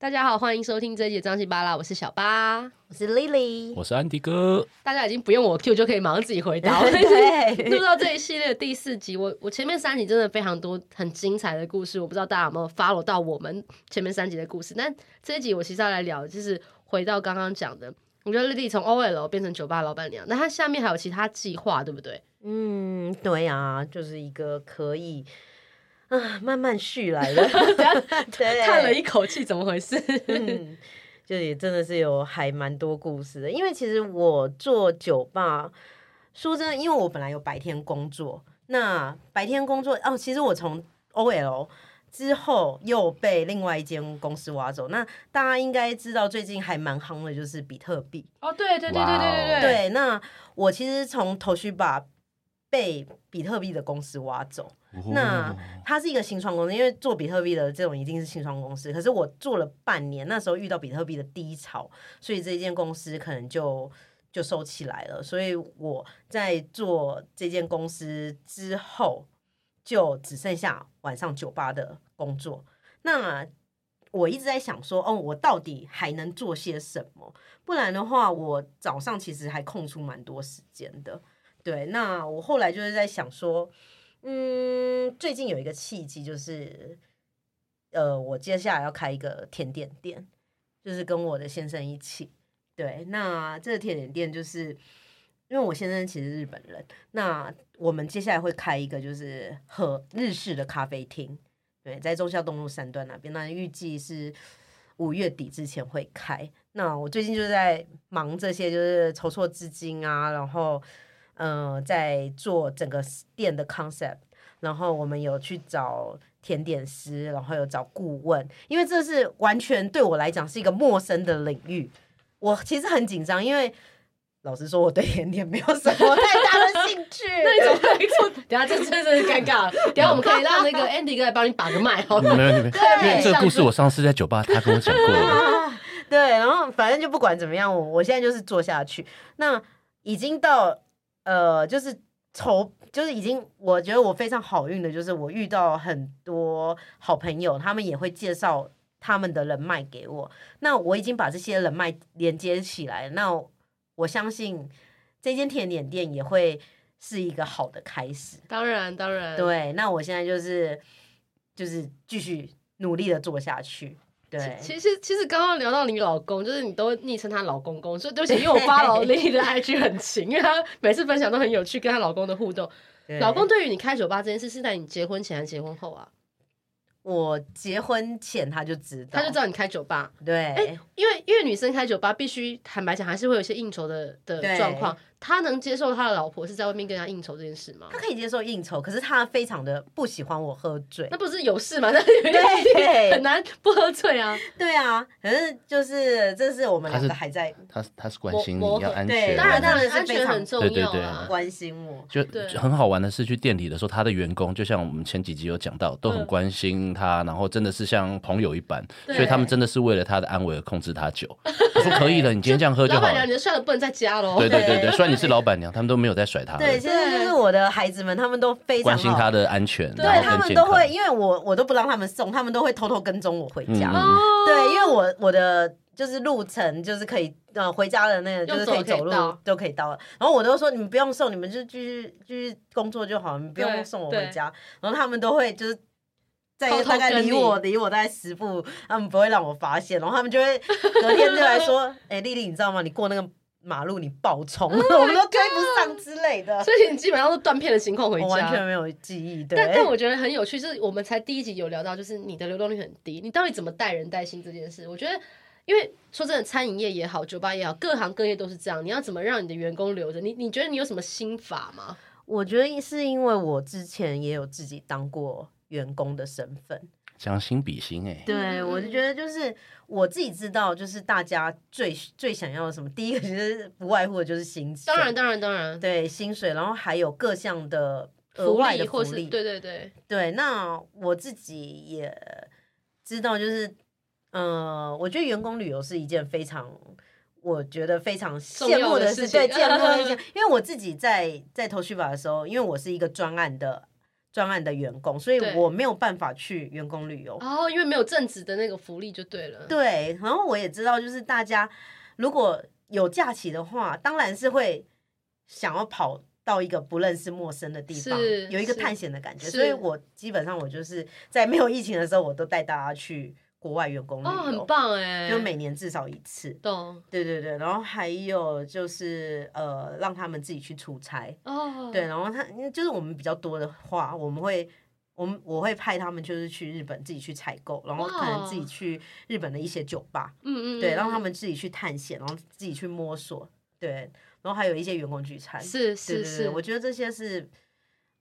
大家好，欢迎收听这一集的张西巴拉，我是小八，我是 Lily，我是安迪哥。大家已经不用我 Q 就可以马上自己回答了。对，录到这一系列的第四集，我我前面三集真的非常多很精彩的故事，我不知道大家有没有 follow 到我们前面三集的故事。但这一集我其实要来聊，就是回到刚刚讲的，我觉得 Lily 从 OL 变成酒吧老板娘，那她下面还有其他计划，对不对？嗯，对啊，就是一个可以。啊，慢慢续来了，对，叹了一口气，怎么回事？嗯，就也真的是有还蛮多故事的。因为其实我做酒吧，说真的，因为我本来有白天工作，那白天工作哦，其实我从 OL 之后又被另外一间公司挖走。那大家应该知道，最近还蛮夯的，就是比特币。哦，对对对对对对对。对，那我其实从头绪把被比特币的公司挖走。那它是一个新创公司，因为做比特币的这种一定是新创公司。可是我做了半年，那时候遇到比特币的低潮，所以这间公司可能就就收起来了。所以我在做这间公司之后，就只剩下晚上酒吧的工作。那我一直在想说，哦，我到底还能做些什么？不然的话，我早上其实还空出蛮多时间的。对，那我后来就是在想说。嗯，最近有一个契机，就是呃，我接下来要开一个甜点店，就是跟我的先生一起。对，那这个甜点店就是因为我先生其实日本人，那我们接下来会开一个就是和日式的咖啡厅，对，在忠孝东路三段那边，那预计是五月底之前会开。那我最近就在忙这些，就是筹措资金啊，然后。嗯、呃，在做整个店的 concept，然后我们有去找甜点师，然后有找顾问，因为这是完全对我来讲是一个陌生的领域。我其实很紧张，因为老实说，我对甜点没有什么太大的兴趣。那你怎么会做？等下这真的是尴尬。等下我们可以让那个 Andy 哥来帮你把个脉，好吗？没有，没有，对，这个故事我上次在酒吧他跟我讲过了。对，然后反正就不管怎么样，我我现在就是做下去。那已经到。呃，就是筹，就是已经，我觉得我非常好运的，就是我遇到很多好朋友，他们也会介绍他们的人脉给我。那我已经把这些人脉连接起来，那我相信这间甜点店也会是一个好的开始。当然，当然，对。那我现在就是就是继续努力的做下去。对，其实其实刚刚聊到你老公，就是你都昵称他老公公，所以对不起，因为我发老李的 IG 很勤，因为他每次分享都很有趣，跟他老公的互动。老公对于你开酒吧这件事，是在你结婚前还是结婚后啊？我结婚前他就知道，他就知道你开酒吧。对，哎，因为因为女生开酒吧必须坦白讲，还是会有一些应酬的的状况。他能接受他的老婆是在外面跟他应酬这件事吗？他可以接受应酬，可是他非常的不喜欢我喝醉。那不是有事吗？那对，很难不喝醉啊。对啊，可是就是这是我们两个还在，他是他是关心你要安全，当然当然安全很重要啊，关心我。就很好玩的是去店里的时候，他的员工就像我们前几集有讲到，都很关心他，然后真的是像朋友一般，所以他们真的是为了他的安危而控制他酒。他说可以了，你今天这样喝就好了。老板娘，你的帅的不能再加喽。对对对对，你是老板娘，他们都没有在甩他。对，其实就是我的孩子们，他们都非常关心他的安全。对，他们都会，因为我我都不让他们送，他们都会偷偷跟踪我回家。嗯、对，因为我我的就是路程就是可以呃回家的那个就是可以走路都可以到了。然后我都说你们不用送，你们就继续继续工作就好，你们不用送我回家。然后他们都会就是在大概离我离我大概十步，他们不会让我发现。然后他们就会隔天就来说：“ 哎、欸，丽丽，你知道吗？你过那个。”马路你爆冲，oh、我们都追不上之类的，所以你基本上都断片的情况回家，我完全没有记忆。对，但但我觉得很有趣，就是我们才第一集有聊到，就是你的流动率很低，你到底怎么带人带心这件事？我觉得，因为说真的，餐饮业也好，酒吧也好，各行各业都是这样。你要怎么让你的员工留着？你你觉得你有什么心法吗？我觉得是因为我之前也有自己当过员工的身份。将心比心哎、欸，对，我就觉得就是我自己知道，就是大家最最想要的什么，第一个其实不外乎的就是薪水，当然当然当然，对薪水，然后还有各项的额外的福利，福利对对对对。那我自己也知道，就是嗯、呃，我觉得员工旅游是一件非常，我觉得非常羡慕的事情，对，羡慕的事情，因为我自己在在投续法的时候，因为我是一个专案的。专案的员工，所以我没有办法去员工旅游。哦，因为没有正职的那个福利就对了。对，然后我也知道，就是大家如果有假期的话，当然是会想要跑到一个不认识、陌生的地方，有一个探险的感觉。所以我基本上我就是在没有疫情的时候，我都带大家去。国外员工旅游哦，很棒哎，就每年至少一次。懂。对对对，然后还有就是呃，让他们自己去出差。哦。对，然后他就是我们比较多的话，我们会我们我会派他们就是去日本自己去采购，然后可能自己去日本的一些酒吧。嗯嗯。对，让他们自己去探险，然后自己去摸索。对，然后还有一些员工聚餐。是是是，我觉得这些是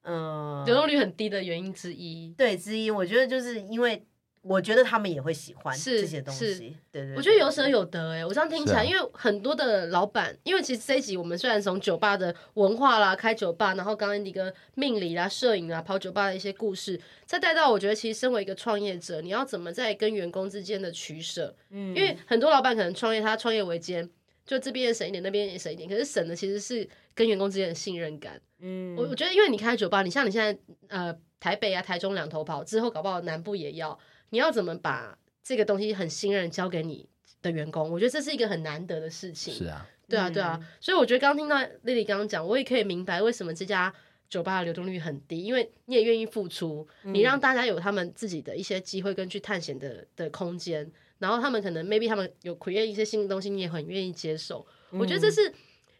嗯，流动率很低的原因之一。对，之一，我觉得就是因为。我觉得他们也会喜欢这些东西，对对，对。我觉得有舍有得哎，我这样听起来，因为很多的老板，因为其实这一集我们虽然从酒吧的文化啦、开酒吧，然后刚刚一个命理啦、摄影啊、跑酒吧的一些故事，再带到我觉得其实身为一个创业者，你要怎么在跟员工之间的取舍？嗯，因为很多老板可能创业，他创业维艰，就这边也省一点，那边也省一点，可是省的其实是跟员工之间的信任感。嗯，我我觉得因为你开酒吧，你像你现在呃台北啊、台中两头跑，之后搞不好南部也要。你要怎么把这个东西很信任交给你的员工？我觉得这是一个很难得的事情。是啊，对啊，对啊。嗯、所以我觉得刚听到 Lily 刚刚讲，我也可以明白为什么这家酒吧的流动率很低，因为你也愿意付出，你让大家有他们自己的一些机会跟去探险的的空间，然后他们可能 maybe 他们有 create 一些新的东西，你也很愿意接受。我觉得这是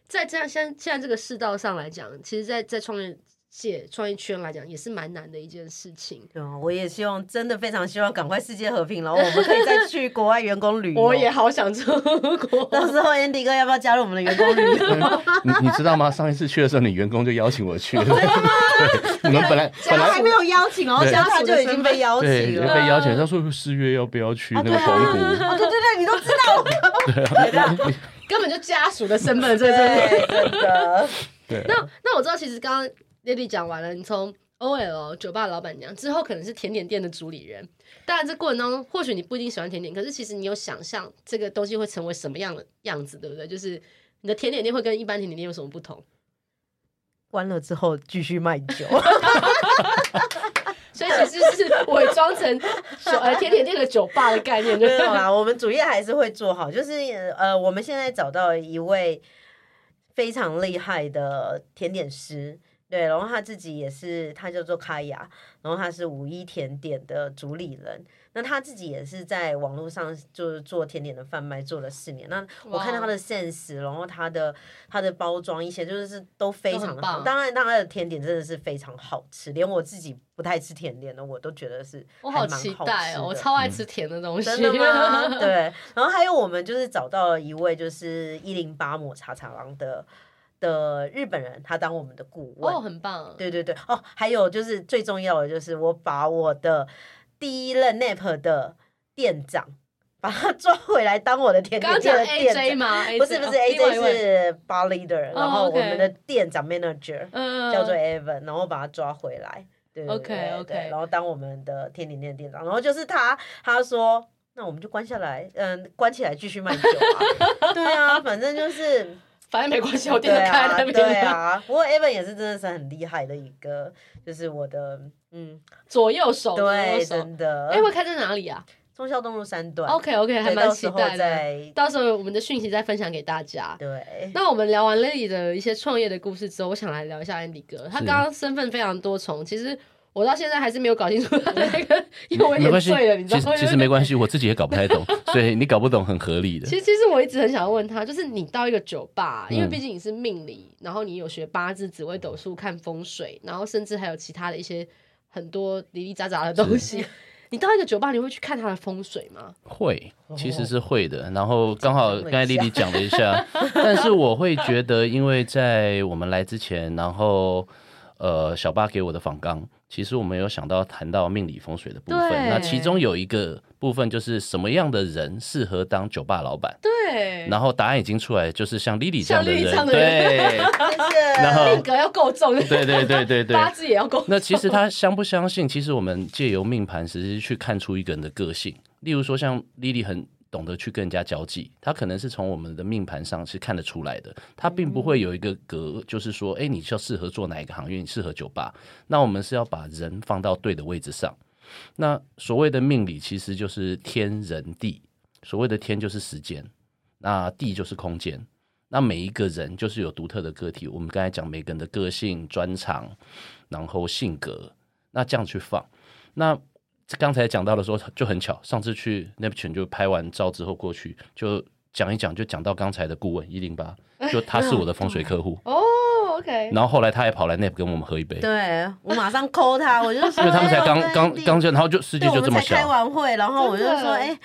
在这样现现在这个世道上来讲，其实在在创业。界创业圈来讲也是蛮难的一件事情。对啊，我也希望，真的非常希望赶快世界和平，然后我们可以再去国外员工旅游。我也好想出国。到时候 Andy 哥要不要加入我们的员工旅游？你你知道吗？上一次去的时候，你员工就邀请我去了。你们本来 本来还没有邀请哦，现在就已经被邀请了。被邀请，他说四月要不要去那个澎湖？哦，对对对，你都知道。对啊，根本就家属的身份，对对对。对。那那我知道，其实刚刚。Lily 讲完了，你从 OL 酒吧老板娘之后，可能是甜点店的主理人。当然，这过程当中，或许你不一定喜欢甜点，可是其实你有想象这个东西会成为什么样的样子，对不对？就是你的甜点店会跟一般甜点店有什么不同？关了之后继续卖酒，所以其实是伪装成呃甜点店的酒吧的概念，对吧？我们主业还是会做好，就是呃，我们现在找到一位非常厉害的甜点师。对，然后他自己也是，他叫做卡雅，然后他是五一甜点的主理人。那他自己也是在网络上就是做甜点的贩卖，做了四年。那我看到他的 sense，然后他的他的包装一些就是都非常的好。当然，他的甜点真的是非常好吃，连我自己不太吃甜点的，我都觉得是我好期待哦，我超爱吃甜的东西。真的吗？对。然后还有我们就是找到了一位就是一零八抹茶茶郎的。的日本人，他当我们的顾问。哦，很棒。对对对，哦，还有就是最重要的就是我把我的第一任 NAP 的店长把他抓回来当我的甜点店的店长吗？不是不是，AJ 是 bar leader，然后我们的店长 manager 叫做 Evan，然后把他抓回来，对对对对，然后当我们的甜点店店长，然后就是他他说，那我们就关下来，嗯，关起来继续卖酒啊，对啊，反正就是。反正没关系，我店都开在那边。对啊，不过 Evan 也是真的是很厉害的一个，就是我的嗯左右手。对，真的。哎，会开在哪里啊？忠孝东路三段。OK OK，还蛮期待的。到时候我们的讯息再分享给大家。对。那我们聊完 Lily 的一些创业的故事之后，我想来聊一下 Andy 哥。他刚刚身份非常多重，其实。我到现在还是没有搞清楚他的那个，因为我有点醉了，你知道吗？其实没关系，我自己也搞不太懂，所以你搞不懂很合理的。其实其实我一直很想要问他，就是你到一个酒吧，因为毕竟你是命理，然后你有学八字、紫微斗数、看风水，然后甚至还有其他的一些很多零零杂杂的东西。你到一个酒吧，你会去看他的风水吗？会，其实是会的。然后刚好刚才丽丽讲了一下，但是我会觉得，因为在我们来之前，然后呃，小八给我的访纲。其实我们有想到谈到命理风水的部分，那其中有一个部分就是什么样的人适合当酒吧老板？对。然后答案已经出来，就是像 Lily 这样的人，对。然后命格要够重，对对对对对，八字也要够。那其实他相不相信？其实我们借由命盘，实际去看出一个人的个性。例如说，像 Lily 很懂得去跟人家交际，他可能是从我们的命盘上是看得出来的，他并不会有一个格，就是说，哎，你就适合做哪一个行业，你适合酒吧。那我们是要把人放到对的位置上。那所谓的命理其实就是天人地，所谓的天就是时间，那地就是空间。那每一个人就是有独特的个体。我们刚才讲每个人的个性、专长，然后性格，那这样去放。那刚才讲到的时候就很巧，上次去 Neptune 就拍完照之后过去就讲一讲，就讲到刚才的顾问一零八，就他是我的风水客户 哦。OK，然后后来他还跑来 Nep 跟我们喝一杯，对我马上 call 他，我就说，因为他们才刚刚刚就，然后就世界就这么小，开完会，然后我就说，哎。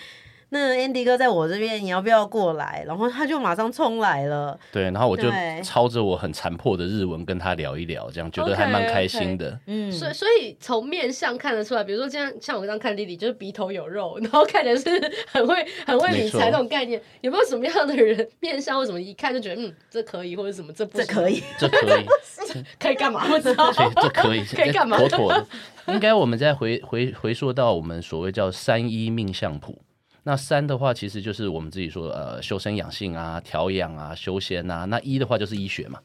那 Andy 哥在我这边，你要不要过来？然后他就马上冲来了。对，然后我就抄着我很残破的日文跟他聊一聊，这样觉得还蛮开心的。Okay, okay. 嗯，所以所以从面相看得出来，比如说这样，像我刚刚看弟弟，就是鼻头有肉，然后看起来是很会很会理财这种概念。有没有什么样的人面相，为什么一看就觉得嗯，这可以，或者什么这不这可以，这可以，可以干嘛？不知道，这可以 可以干嘛？妥妥的。应该我们再回回回溯到我们所谓叫三一命相谱。那三的话，其实就是我们自己说，呃，修身养性啊，调养啊，修仙啊。那一的话就是医学嘛。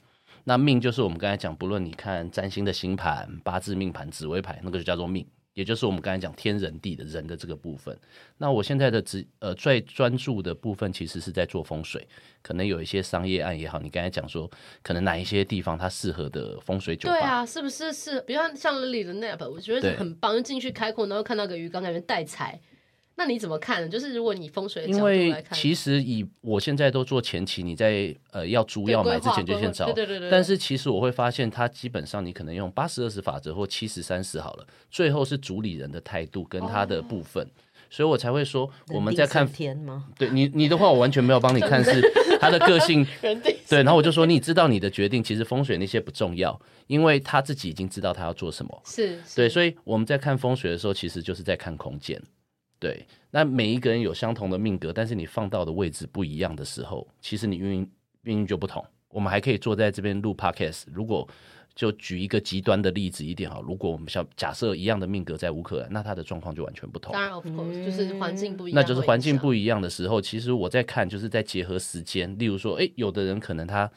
那命就是我们刚才讲，不论你看占星的星盘、八字命盘、紫微牌，那个就叫做命，也就是我们刚才讲天人地的人的这个部分。那我现在的职呃最专注的部分，其实是在做风水，可能有一些商业案也好。你刚才讲说，可能哪一些地方它适合的风水酒吧？对啊，是不是是？比如像像 Lily 的 Nap，我觉得很棒，进去开阔，然后看到个鱼缸，感觉带财。那你怎么看呢？就是如果你风水的角度来看，因为其实以我现在都做前期，你在呃要租要买之前就先找。对对对对。但是其实我会发现，它基本上你可能用八十二十法则或七十三十好了，最后是主理人的态度跟他的部分，哦、所以我才会说我们在看天吗？对你你的话，我完全没有帮你看是他的个性。对，然后我就说你知道你的决定，其实风水那些不重要，因为他自己已经知道他要做什么。是。对，所以我们在看风水的时候，其实就是在看空间。对，那每一个人有相同的命格，但是你放到的位置不一样的时候，其实你运命运就不同。我们还可以坐在这边录 podcast。如果就举一个极端的例子一点哈，如果我们想假设一样的命格在乌克兰，那他的状况就完全不同。当然，of course，就是环境不一样。那就是环境不一样的时候，其实我在看，就是在结合时间。例如说，哎，有的人可能他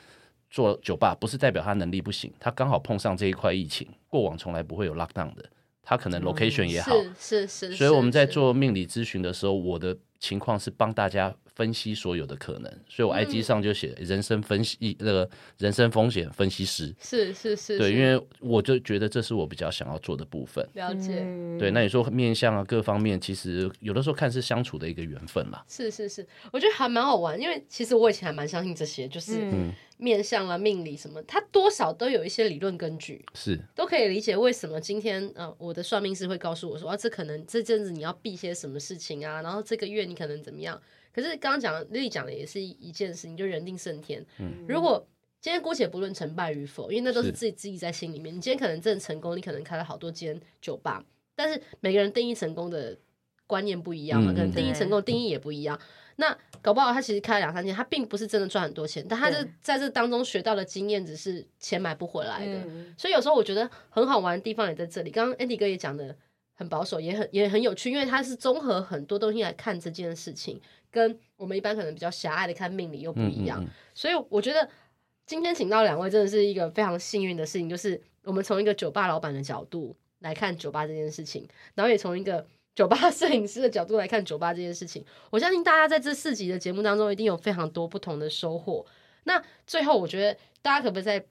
做酒吧，不是代表他能力不行，他刚好碰上这一块疫情，过往从来不会有 lockdown 的。他可能 location 也好，是是是，所以我们在做命理咨询的时候，我的情况是帮大家分析所有的可能，所以我 IG 上就写人生分析那个人生风险分析师，是是是，对，因为我就觉得这是我比较想要做的部分。了解，对，那你说面相啊，各方面其实有的时候看是相处的一个缘分嘛。是是是，我觉得还蛮好玩，因为其实我以前还蛮相信这些，就是。嗯面相啊，命理什么，它多少都有一些理论根据，是都可以理解为什么今天呃，我的算命师会告诉我说啊，这可能这阵子你要避些什么事情啊，然后这个月你可能怎么样。可是刚刚讲丽丽讲的也是一件事情，就人定胜天。嗯，如果今天姑且不论成败与否，因为那都是自己自己在心里面。你今天可能真的成功，你可能开了好多间酒吧，但是每个人定义成功的观念不一样嘛，嗯、可能定义成功的定义也不一样。那搞不好他其实开了两三间，他并不是真的赚很多钱，但他是在这当中学到的经验，只是钱买不回来的。嗯、所以有时候我觉得很好玩的地方也在这里。刚刚 Andy 哥也讲的很保守，也很也很有趣，因为他是综合很多东西来看这件事情，跟我们一般可能比较狭隘的看命理又不一样。嗯嗯嗯，所以我觉得今天请到两位真的是一个非常幸运的事情，就是我们从一个酒吧老板的角度来看酒吧这件事情，然后也从一个。酒吧摄影师的角度来看酒吧这件事情，我相信大家在这四集的节目当中一定有非常多不同的收获。那最后，我觉得大家可不可以在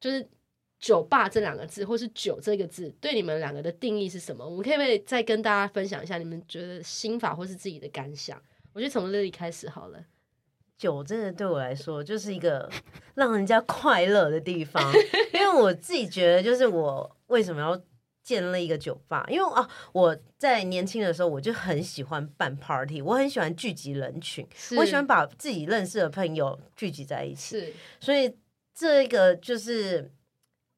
就是“酒吧”这两个字，或是“酒”这个字，对你们两个的定义是什么？我们可不可以再跟大家分享一下你们觉得心法或是自己的感想？我觉得从 Lily 开始好了。酒真的对我来说就是一个让人家快乐的地方，因为我自己觉得，就是我为什么要。建立一个酒吧，因为啊，我在年轻的时候我就很喜欢办 party，我很喜欢聚集人群，我喜欢把自己认识的朋友聚集在一起，是所以这个就是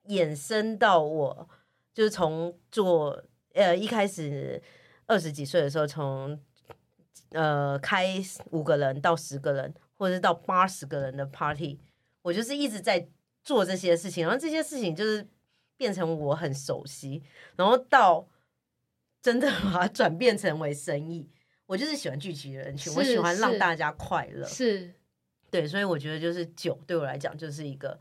衍生到我，就是从做呃一开始二十几岁的时候，从呃开五个人到十个人，或者是到八十个人的 party，我就是一直在做这些事情，然后这些事情就是。变成我很熟悉，然后到 真的把它转变成为生意，我就是喜欢聚集人群，我喜欢让大家快乐，是，对，所以我觉得就是酒对我来讲就是一个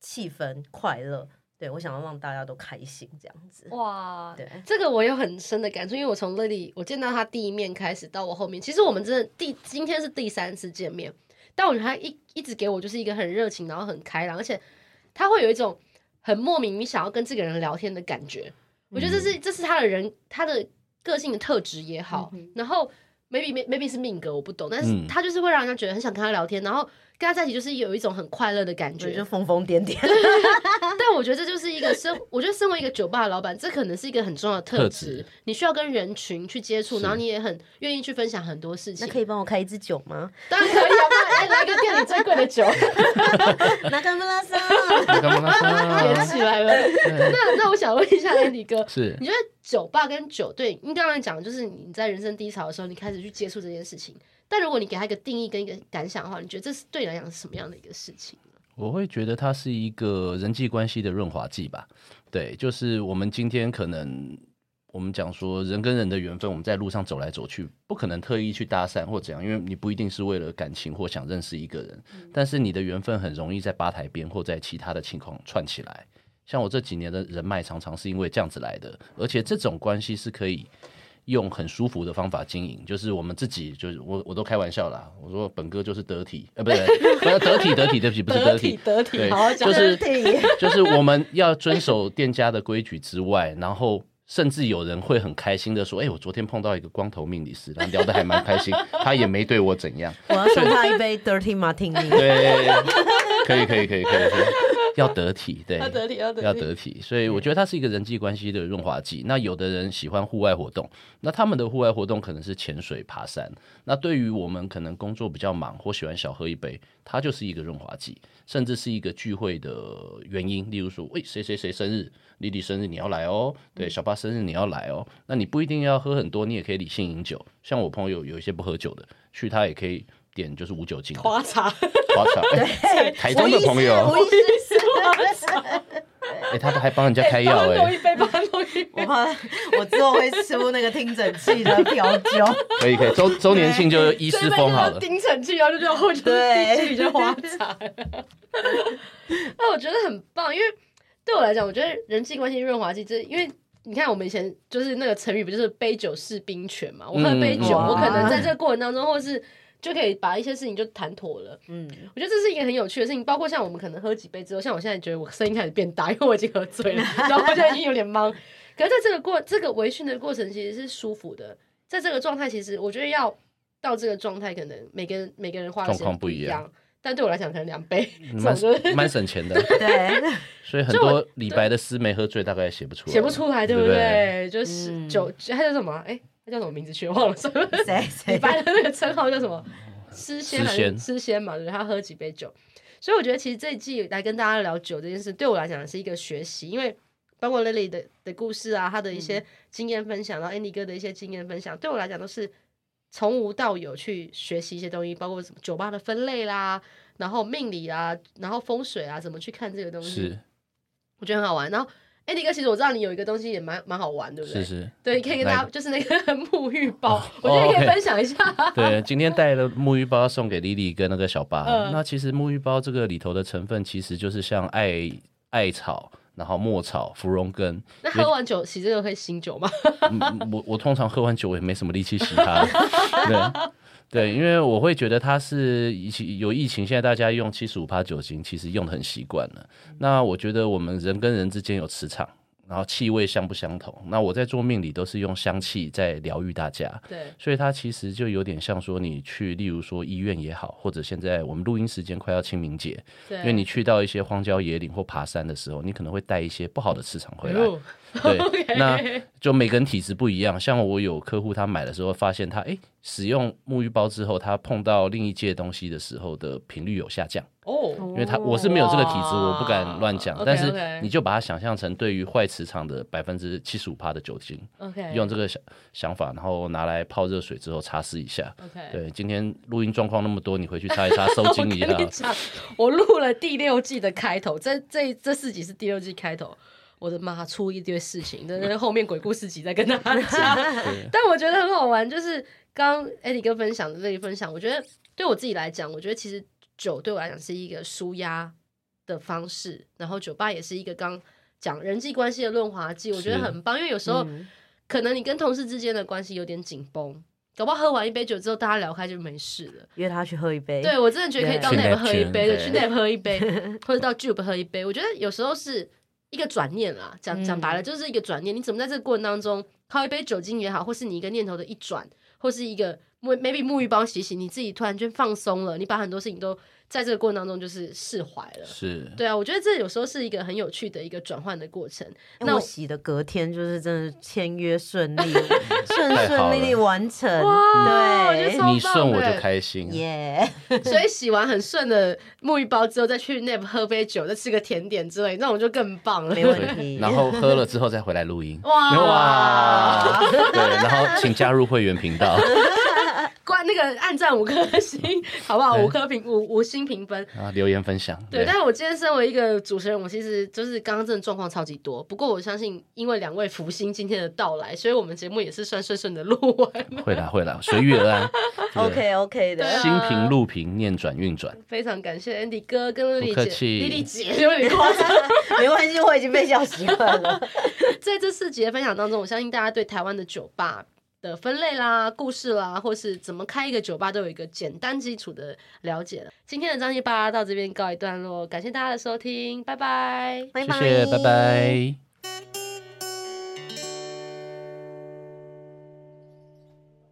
气氛快乐。对，我想要让大家都开心，这样子。哇，对，这个我有很深的感触，因为我从 Lily 我见到他第一面开始到我后面，其实我们真的第今天是第三次见面，但我觉得他一一直给我就是一个很热情，然后很开朗，而且他会有一种很莫名你想要跟这个人聊天的感觉。我觉得这是这是他的人他的个性的特质也好，嗯、然后 maybe maybe 是命格我不懂，但是他就是会让人家觉得很想跟他聊天，然后。跟他在一起就是有一种很快乐的感觉，就疯疯癫癫。但我觉得这就是一个身，我觉得身为一个酒吧的老板，这可能是一个很重要的特质。你需要跟人群去接触，然后你也很愿意去分享很多事情。那可以帮我开一支酒吗？当然可以啊！来来个店里最贵的酒，拿干布拉萨，拿甘布拉萨，点起来了。那那我想问一下 Andy 哥，是你觉得酒吧跟酒对你刚刚讲的就是你在人生低潮的时候，你开始去接触这件事情。但如果你给他一个定义跟一个感想的话，你觉得这是对你来讲是什么样的一个事情呢？我会觉得它是一个人际关系的润滑剂吧。对，就是我们今天可能我们讲说人跟人的缘分，我们在路上走来走去，不可能特意去搭讪或怎样，因为你不一定是为了感情或想认识一个人，嗯、但是你的缘分很容易在吧台边或在其他的情况串起来。像我这几年的人脉，常常是因为这样子来的，而且这种关系是可以。用很舒服的方法经营，就是我们自己，就是我我都开玩笑啦。我说本哥就是得体，呃，不是，得体，得体，对不起，不是得体，得体，对，好好就是 就是我们要遵守店家的规矩之外，然后甚至有人会很开心的说，哎、欸，我昨天碰到一个光头命理师，然后聊得还蛮开心，他也没对我怎样。我要送他一杯 Dirty Martini。对，可以，可以，可以，可以。可以 要得体，对，要得体，要得体，要得体，所以我觉得它是一个人际关系的润滑剂。那有的人喜欢户外活动，那他们的户外活动可能是潜水、爬山。那对于我们可能工作比较忙或喜欢小喝一杯，它就是一个润滑剂，甚至是一个聚会的原因。例如说，喂，谁谁谁生日，丽丽生日你要来哦，对，小巴生日你要来哦。那你不一定要喝很多，你也可以理性饮酒。像我朋友有一些不喝酒的，去他也可以点就是无酒精花茶，花茶。对，台中的朋友。哎、他都还帮人家开药哎、欸！我怕我之后会出那个听诊器的调酒。可以可以，周周年庆就医师风好了。听诊器然后就后就第一句就花茶。那 我觉得很棒，因为对我来讲，我觉得人际关系润滑剂，这因为你看我们以前就是那个成语，不就是杯酒释兵权嘛？我喝杯酒，嗯、我可能在这个过程当中，或是。就可以把一些事情就谈妥了。嗯，我觉得这是一个很有趣的事情。包括像我们可能喝几杯之后，像我现在觉得我声音开始变大，因为我已经喝醉了，然后我现在已经有点懵。可是在这个过这个微醺的过程，其实是舒服的。在这个状态，其实我觉得要到这个状态，可能每个人每个人花的时间不一样。但对我来讲，可能两杯蛮蛮省钱的。对，所以很多李白的诗没喝醉，大概写不出来，写不出来，对不对？就是酒，还有什么？哎。他叫什么名字？全忘了。谁？李白的那个称号叫什么？诗仙还是诗仙嘛？对，他喝几杯酒。所以我觉得，其实这一季来跟大家聊酒这件事，对我来讲是一个学习，因为包括 Lily 的的故事啊，他的一些经验分享，然后 Andy 哥的一些经验分享，对我来讲都是从无到有去学习一些东西，包括什么酒吧的分类啦，然后命理啊，然后风水啊，怎么去看这个东西，是我觉得很好玩。然后。哎，迪哥，其实我知道你有一个东西也蛮蛮好玩，对不对？是是。对，可以跟大家就是那个 沐浴包，我觉得可以分享一下。对，今天带了沐浴包送给莉莉跟那个小巴。那其实沐浴包这个里头的成分，其实就是像艾艾草，然后墨草、芙蓉根。那喝完酒洗这个会醒酒吗？我我通常喝完酒我也没什么力气洗它。对。对，因为我会觉得它是疫情有疫情，现在大家用七十五趴酒精，其实用的很习惯了。那我觉得我们人跟人之间有磁场。然后气味相不相同？那我在做命理都是用香气在疗愈大家，对，所以它其实就有点像说你去，例如说医院也好，或者现在我们录音时间快要清明节，对，因为你去到一些荒郊野岭或爬山的时候，你可能会带一些不好的磁场回来，哎、对，Okay. 那就每个人体质不一样。像我有客户他买的时候发现他哎，使用沐浴包之后，他碰到另一件东西的时候的频率有下降。哦，因为他我是没有这个体质，我不敢乱讲。但是你就把它想象成对于坏磁场的百分之七十五趴的酒精，OK，用这个想想法，然后拿来泡热水之后擦拭一下。OK，对，今天录音状况那么多，你回去擦一擦，收惊一下。我录了第六季的开头，这这这四集是第六季开头。我的妈，出一堆事情，但是后面鬼故事集再跟大家讲。但我觉得很好玩，就是刚刚 Eddie 哥分享的这一分享，我觉得对我自己来讲，我觉得其实酒对我来讲是一个舒压的方式，然后酒吧也是一个刚讲人际关系的润滑剂，我觉得很棒。因为有时候、嗯、可能你跟同事之间的关系有点紧绷，搞不好喝完一杯酒之后，大家聊开就没事了。约他去喝一杯，对我真的觉得可以到那边喝一杯的，去那边喝一杯，或者到 Jupe 喝一杯。我觉得有时候是一个转念啦，讲讲白了就是一个转念。你怎么在这个过程当中，靠一杯酒精也好，或是你一个念头的一转，或是一个 maybe 沐浴包洗洗，你自己突然间放松了，你把很多事情都。在这个过程当中，就是释怀了。是，对啊，我觉得这有时候是一个很有趣的一个转换的过程。那我洗的隔天就是真的签约顺利，顺顺利利完成。哇，对，你顺我就开心。耶，所以洗完很顺的沐浴包之后，再去 Nap 喝杯酒，再吃个甜点之类，那我就更棒了。没问题。然后喝了之后再回来录音。哇哇！对，然后请加入会员频道。关那个按赞五颗星，好不好？五颗评五五星评分啊，留言分享。对，对，但是我今天身为一个主持人，我其实就是刚刚真的状况超级多。不过我相信，因为两位福星今天的到来，所以我们节目也是算顺顺的录完。会啦 会啦，随遇而安。OK OK 的，心平路平，念转运转。非常感谢 Andy 哥跟丽丽姐，丽丽姐有点夸张，没关系，我已经被笑习惯了。在这四集的分享当中，我相信大家对台湾的酒吧。的分类啦、故事啦，或是怎么开一个酒吧，都有一个简单基础的了解了。今天的张一八到这边告一段落，感谢大家的收听，拜拜，拜拜，谢谢，拜拜。